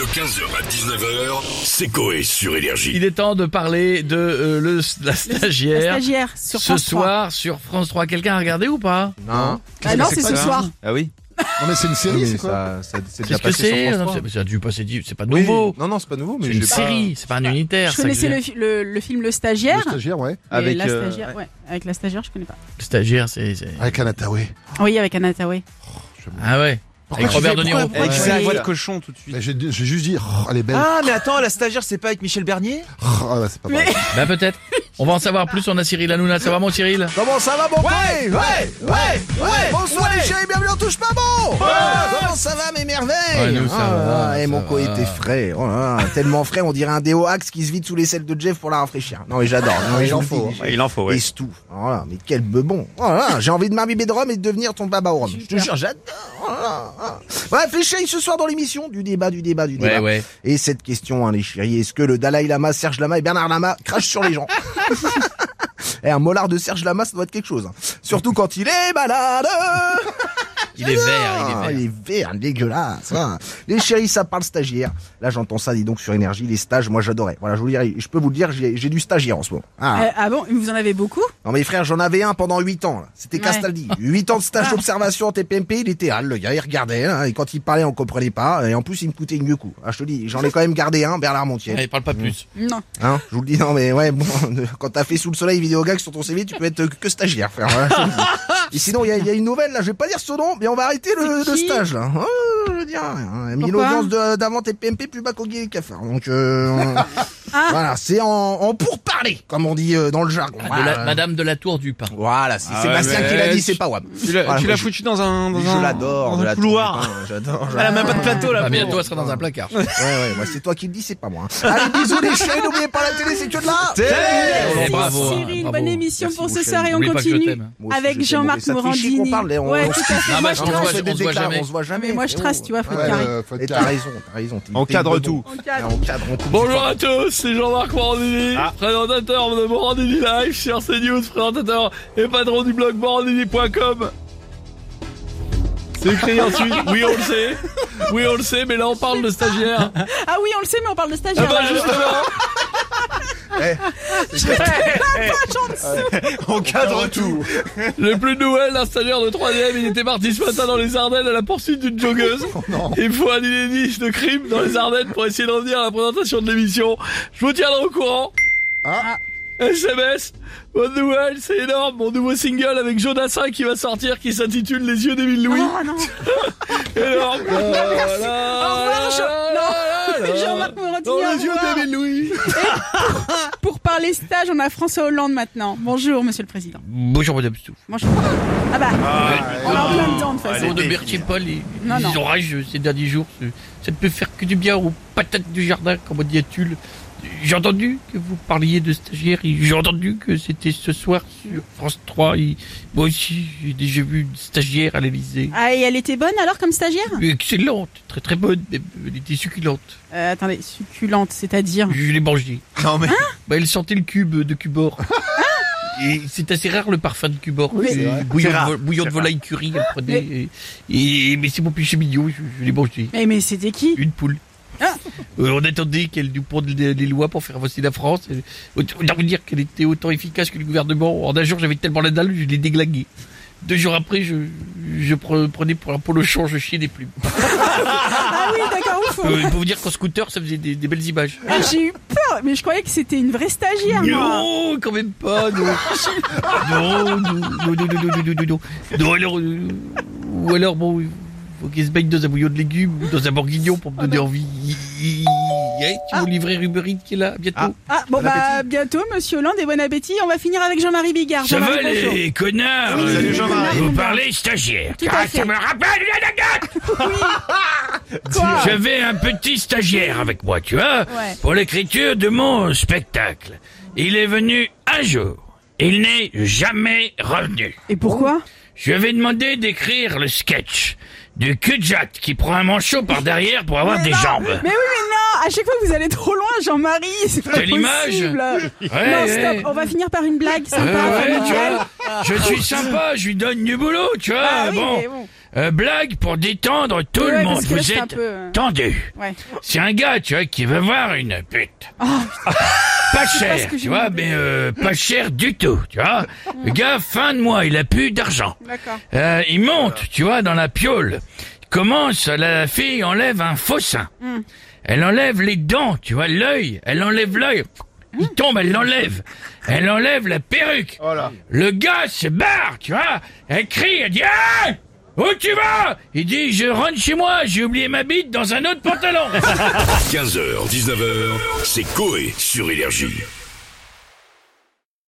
De 15h à 19h, c'est Coé sur Énergie. Il est temps de parler de euh, le, la La stagiaire. stagiaire sur ce France 3. soir sur France 3. Quelqu'un a regardé ou pas? Non. Ah non, c'est ce soir. Ah oui Non mais c'est une série, Oui, c'est quoi? ça, ça, c'est C'est déjà ce que passé sur c'est? France Non, 3. c'est- Ça a dû passer, c'est pas Oui. nouveau. Non, non, c'est pas nouveau, mais C'est une série, c'est pas un unitaire. Je connaissais le, le, le film Le Le Stagiaire. stagiaire, ouais. Avec, la euh, stagiaire, ouais. Avec la stagiaire, je connais pas. Le stagiaire, c'est. Avec Anataway. Oui, avec Anna Tawai. Ah ouais. Pourquoi Avec Robert De Niro. pourquoi- Avec sa voix de cochon tout de suite. Mais J'ai j'ai juste dit, oh, elle est belle. Ah, mais attends, la stagiaire, c'est pas avec Michel Bernier? Ah ouais, c'est pas Mais- pareil. Bah peut-être. On va en savoir plus. On a Cyril Hanouna. Ça va mon Cyril? Comment ça va, mon Ouais, ouais, ouais, ouais. Bonsoir, les chéris, bienvenue, on touche pas bon. Comment ça Ouais, nous, ça va, Et ça mon co était frais. Oh là là, tellement frais, on dirait un déo Axe qui se vide sous les selles de Jeff pour la rafraîchir. Non, mais j'adore. Non, mais il en faut, il en faut, ouais. Et c'est tout. Voilà, mais quel bebon. Oh là là, j'ai envie de m'imbiber de rhum et de devenir ton baba au rhum. Je te jure, j'adore. Oh là là, ah. Bref, les chéris, ce soir dans l'émission, du débat, du débat, du Ouais, débat. ouais. Et cette question, hein, les chéris, est-ce que le Dalai Lama, Serge Lama et Bernard Lama crachent sur les gens? Et un molar de Serge Lama, ça doit être quelque chose. hein. Surtout quand il est malade Il est vert. ah, Il est vert. il est vert, dégueulasse. hein. Les chéris, ça parle stagiaire. Là, j'entends ça, dis donc, sur énergie. Les stages, moi, j'adorais. Voilà, je vous je peux vous le dire, j'ai j'ai du stagiaire en ce moment. Ah. Euh, ah bon, vous en avez beaucoup? Non, mes frères, j'en avais un pendant 8 ans. là. C'était Ouais. Castaldi. 8 ans de stage Ah. d'observation en TPMP, il était hal, le gars, il regardait, hein, et quand il parlait, on comprenait pas. Et en plus, il me coûtait mieux coup. Ah, je te dis, j'en ai quand même gardé un, Bernard Montiel. Allez, parle pas plus. Non. Hein, je vous le dis, non, mais ouais, bon, quand t'as fait sous le soleil vidéo gag sur ton CV, tu peux être que stagiaire, frère. Voilà, et sinon, il y a, il y a une nouvelle, là, je vais pas dire son nom, mais on va arrêter le, le stage, là. Je veux dire, hein, l'audience de- d'avant TPMP plus bas qu'au Guy et Cafard. Donc, euh, Ah. voilà, c'est en, en pourparler, comme on dit euh, dans le jargon. Ah, de Voilà. la- Madame de la Tour du Pain. Voilà, c'est Ah Sébastien ouais, qui l'a dit, c'est pas Wam. Tu l'as Voilà, foutu dans un, dans Je l'adore, dans un couloir. J'adore. Elle a même pas de plateau là. Ah, bientôt, elle sera dans un placard. Ouais, ouais, moi c'est toi qui le dis, c'est pas moi. hein. Allez, bisous les chéris, n'oubliez pas la télé, c'est que de là. Merci bravo, hein, Cyril, bravo. bonne émission pour ce soir et on continue avec Jean-Marc Morandini. parle, on- Ouais, on- tout à fait. Non, Moi, mais je on se trace. voit- jamais. moi, je trace, tu vois, faut être Ouais, carré. euh, faut être Et t'as carré. raison, t'as raison. t'es- On t'es cadre une tout. On cadre. On cadre, Bonjour à tous, c'est Jean-Marc Morandini, présentateur de Morandini Live sur CNews, présentateur et patron du blog morandini.com. C'est écrit ensuite, oui on le sait, oui on le sait, mais là on parle de stagiaire. Ah oui, on le sait, mais on parle de Ah stagiaire. bah justement, On cadre tout. j'ai plus de nouvelles d'un stagiaire de 3ème, il était parti ce matin dans les Ardennes à la poursuite d'une joggeuse. Il faut un inédit de crime dans les Ardennes pour essayer d'en venir à la présentation de l'émission. Je vous tiendrai au courant. Ah. SMS, bonne nouvelle, c'est énorme, mon nouveau single avec Jodassin qui va sortir qui s'intitule Les yeux d'Émile Louis. Oh non, Énorme. Au revoir, Jean- non. Louis. Pour parler stage, on a François Hollande maintenant. Bonjour, monsieur le président. Bonjour madame Stouff. Bonjour. Ah bah, on est en plein dedans de toute façon. De Berthier Paul, les, Non, les non. orages ces derniers jours, ça ça ne peut faire que du bien aux patates du jardin, comme on dit à Tulle. J'ai entendu que vous parliez de stagiaires, et j'ai entendu que c'était ce soir sur France 3. et moi aussi, j'ai déjà vu une stagiaire à l'Elysée. Ah, et elle était bonne alors comme stagiaire? Excellente, très très bonne, même, elle était succulente. euh, Attendez, succulente, c'est-à-dire? Je l'ai mangée. Non mais. Bah, elle sentait le cube de Cubor. Et c'est assez rare le parfum de Cubor. Oui. Bouillon, de, vo- bouillon de volaille curry, elle prenait. Et, et- mais c'est mon péché mignon, je, je l'ai mangé. mais, mais c'était qui? Une poule. Ah. Euh, on attendait qu'elle nous ponde les, lois pour faire avancer la France. Et Autant vous dire qu'elle était autant efficace que le gouvernement. En un jour, j'avais tellement la dalle, je l'ai déglaguée. Deux jours après, je, je pre- prenais pour un polochon, je chiais des plumes. Ah oui, d'accord, ouf. Euh, pour vous dire qu'en scooter, ça faisait des, des belles images. Ah, J'ai eu peur, mais je croyais que c'était une vraie stagiaire, moi. Non, quand même pas, non. non, non, non, non, non, non, non, non, non. Non, alors, euh, ou alors, bon, faut qu'elle se baigne dans un bouillon de légumes ou dans un bourguignon pour me donner envie. Tu mon livret Uber Eats qui est là, bientôt. Ah, bon, Bon bah, bientôt, monsieur Hollande, et bon appétit. On va finir avec Jean-Marie Bigard. Ça va Jean-Marie, bonjour. les connards Oui, salut, Jean-Marie. Vous parlez stagiaire. Tout à Ah, ça me rappelle une anecdote Quoi J'avais un petit stagiaire avec moi, tu vois, Ouais. pour l'écriture de mon spectacle. Il est venu un jour. Il n'est jamais revenu. Et pourquoi Je lui avais demandé d'écrire le sketch du cul-de-jatte qui prend un manchot par derrière pour avoir Mais des non, jambes. Mais oui, mais non À chaque fois, vous allez trop loin, Jean-Marie. C'est pas T'as l'image possible. Ouais, non, stop. ouais. On va finir par une blague sympa, ouais, tu familiale. vois, je suis sympa, je lui donne du boulot, tu vois. Ah oui, bon. Euh, blague pour détendre tout Ouais, le monde. là, Vous un êtes peu, euh, tendu. Ouais. C'est un gars, tu vois, qui veut voir une pute. pas ce cher, que tu vois, mais euh, pas cher du tout, tu vois. Le gars, fin de mois, il a plus d'argent. D'accord. Euh, il monte, tu vois, dans la piole. Il commence, la fille enlève un faux sein. Elle enlève les dents, tu vois, l'œil. Elle enlève l'œil. Il tombe, elle l'enlève. Elle enlève la perruque. Le gars se barre, tu vois. Elle crie, elle dit Hey Où tu vas? Il dit Je rentre chez moi, j'ai oublié ma bite dans un autre pantalon. 15h, 19h, c'est Coé sur Énergie.